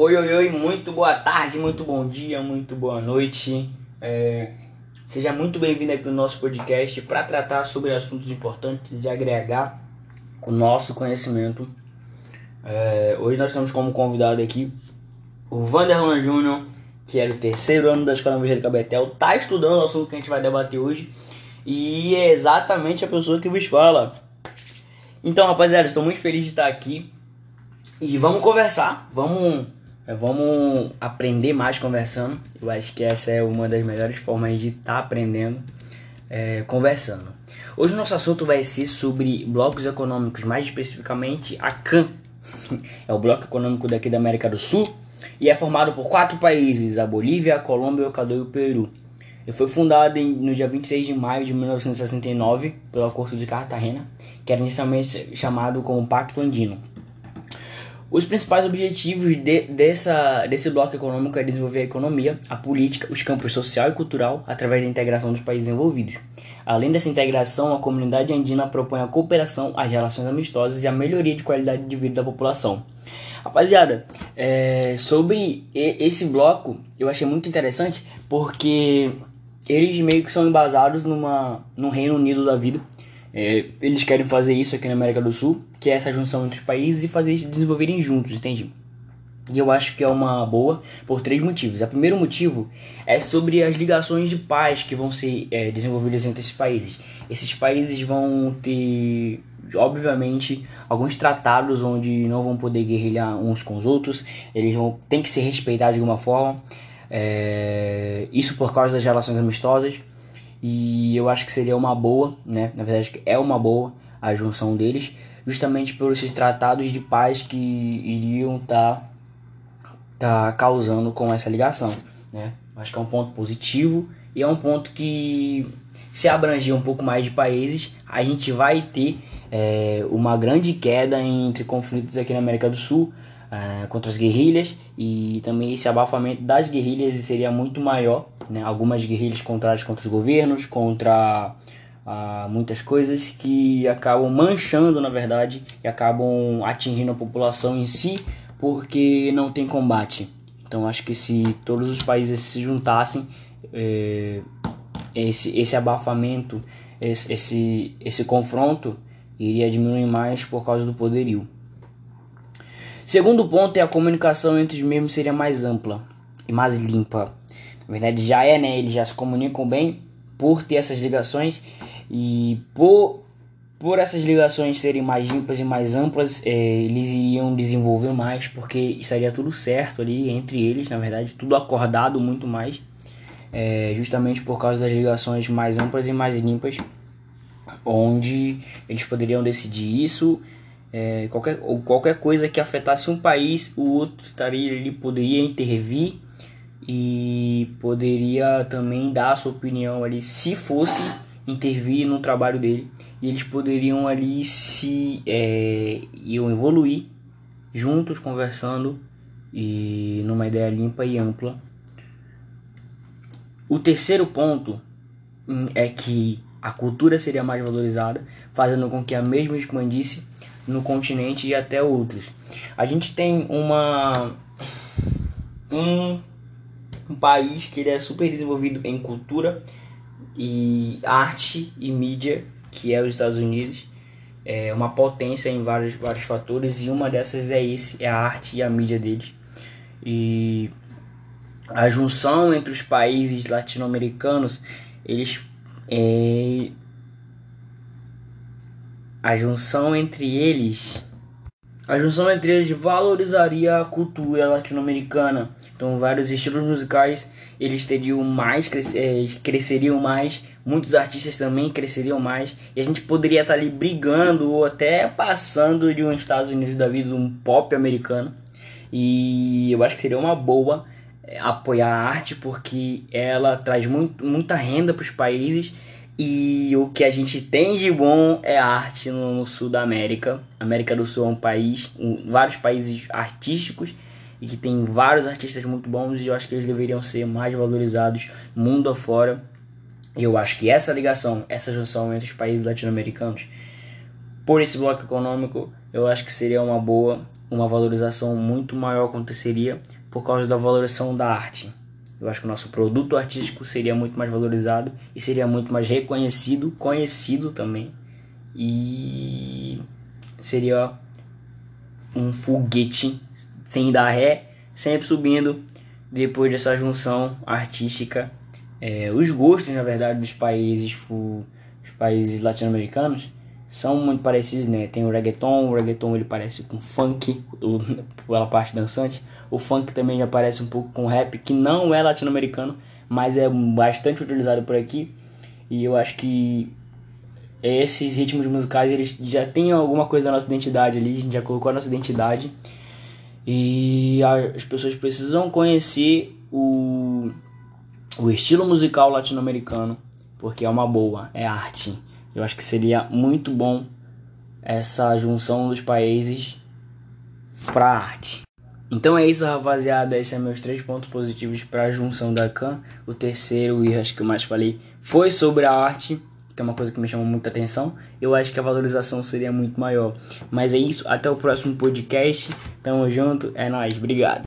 Oi, oi, oi, muito boa tarde, muito bom dia, muito boa noite. É, seja muito bem-vindo aqui no nosso podcast para tratar sobre assuntos importantes e agregar o nosso conhecimento. É, hoje nós temos como convidado aqui o Vanderlan Júnior, que é do terceiro ano da Escola Evangélica Betel, tá estudando o assunto que a gente vai debater hoje e é exatamente a pessoa que vos fala. Então, rapaziada, estou muito feliz de estar aqui e vamos conversar, vamos vamos aprender mais conversando. Eu acho que essa é uma das melhores formas de estar tá aprendendo é, conversando. Hoje o nosso assunto vai ser sobre blocos econômicos, mais especificamente a CAN. É o bloco econômico daqui da América do Sul e é formado por quatro países: a Bolívia, a Colômbia, o Equador e o Peru. Foi fundado em, no dia 26 de maio de 1969 pelo Acordo de Cartagena, que era inicialmente chamado como Pacto Andino. Os principais objetivos de, dessa, desse bloco econômico é desenvolver a economia, a política, os campos social e cultural através da integração dos países envolvidos. Além dessa integração, a comunidade andina propõe a cooperação, as relações amistosas e a melhoria de qualidade de vida da população. Rapaziada, é, sobre esse bloco eu achei muito interessante porque eles meio que são embasados numa, num Reino Unido da vida é, eles querem fazer isso aqui na América do Sul, que é essa junção entre os países e fazer isso desenvolverem juntos, entende? E eu acho que é uma boa por três motivos. O primeiro motivo é sobre as ligações de paz que vão ser é, desenvolvidas entre esses países. Esses países vão ter, obviamente, alguns tratados onde não vão poder guerrilhar uns com os outros. Eles vão ter que se respeitar de alguma forma. É, isso por causa das relações amistosas. E eu acho que seria uma boa, né? Na verdade, é uma boa a junção deles, justamente por esses tratados de paz que iriam estar tá, tá causando com essa ligação, né? Acho que é um ponto positivo e é um ponto que se abranger um pouco mais de países, a gente vai ter é, uma grande queda entre conflitos aqui na América do Sul é, contra as guerrilhas e também esse abafamento das guerrilhas seria muito maior né? Algumas guerrilhas contrárias contra os governos, contra ah, muitas coisas que acabam manchando, na verdade, e acabam atingindo a população em si, porque não tem combate. Então acho que se todos os países se juntassem, é, esse, esse abafamento, esse, esse, esse confronto iria diminuir mais por causa do poderio. Segundo ponto é a comunicação entre os mesmos seria mais ampla e mais limpa. Na verdade já é, né? Eles já se comunicam bem por ter essas ligações e por, por essas ligações serem mais limpas e mais amplas, é, eles iriam desenvolver mais porque estaria tudo certo ali entre eles, na verdade, tudo acordado muito mais, é, justamente por causa das ligações mais amplas e mais limpas, onde eles poderiam decidir isso. É, qualquer, ou qualquer coisa que afetasse um país, o outro estaria ele poderia intervir e poderia também dar a sua opinião ali se fosse intervir no trabalho dele. E eles poderiam ali se é, iam evoluir juntos conversando e numa ideia limpa e ampla. O terceiro ponto hum, é que a cultura seria mais valorizada fazendo com que a mesma expandisse no continente e até outros. A gente tem uma um um país que ele é super desenvolvido em cultura e arte e mídia, que é os Estados Unidos. É uma potência em vários, vários fatores e uma dessas é esse, é a arte e a mídia deles. E a junção entre os países latino-americanos, eles é, a junção entre eles a junção entre eles valorizaria a cultura latino-americana. Então, vários estilos musicais eles teriam mais, é, cresceriam mais. Muitos artistas também cresceriam mais. E a gente poderia estar ali brigando ou até passando de um Estados Unidos da vida, um pop americano. E eu acho que seria uma boa é, apoiar a arte porque ela traz muito, muita renda para os países e o que a gente tem de bom é arte no, no sul da América. A América do Sul é um país, um, vários países artísticos e que tem vários artistas muito bons e eu acho que eles deveriam ser mais valorizados mundo afora. E eu acho que essa ligação, essa junção entre os países latino-americanos por esse bloco econômico, eu acho que seria uma boa, uma valorização muito maior aconteceria por causa da valorização da arte. Eu acho que o nosso produto artístico seria muito mais valorizado e seria muito mais reconhecido, conhecido também. E seria um foguete sem dar ré, sempre subindo depois dessa junção artística. É, os gostos, na verdade, dos países, os países latino-americanos são muito parecidos, né? Tem o reggaeton, o reggaeton ele parece com funk, o, pela parte dançante. O funk também já parece um pouco com rap, que não é latino-americano, mas é bastante utilizado por aqui. E eu acho que esses ritmos musicais eles já têm alguma coisa da nossa identidade ali, a gente já colocou a nossa identidade. E as pessoas precisam conhecer o, o estilo musical latino-americano, porque é uma boa, é arte. Eu acho que seria muito bom essa junção dos países para arte. Então é isso, rapaziada. Esses são meus três pontos positivos para a junção da CAN. O terceiro, e acho que eu mais falei, foi sobre a arte, que é uma coisa que me chamou muita atenção. Eu acho que a valorização seria muito maior. Mas é isso, até o próximo podcast. Tamo junto, é nóis, obrigado.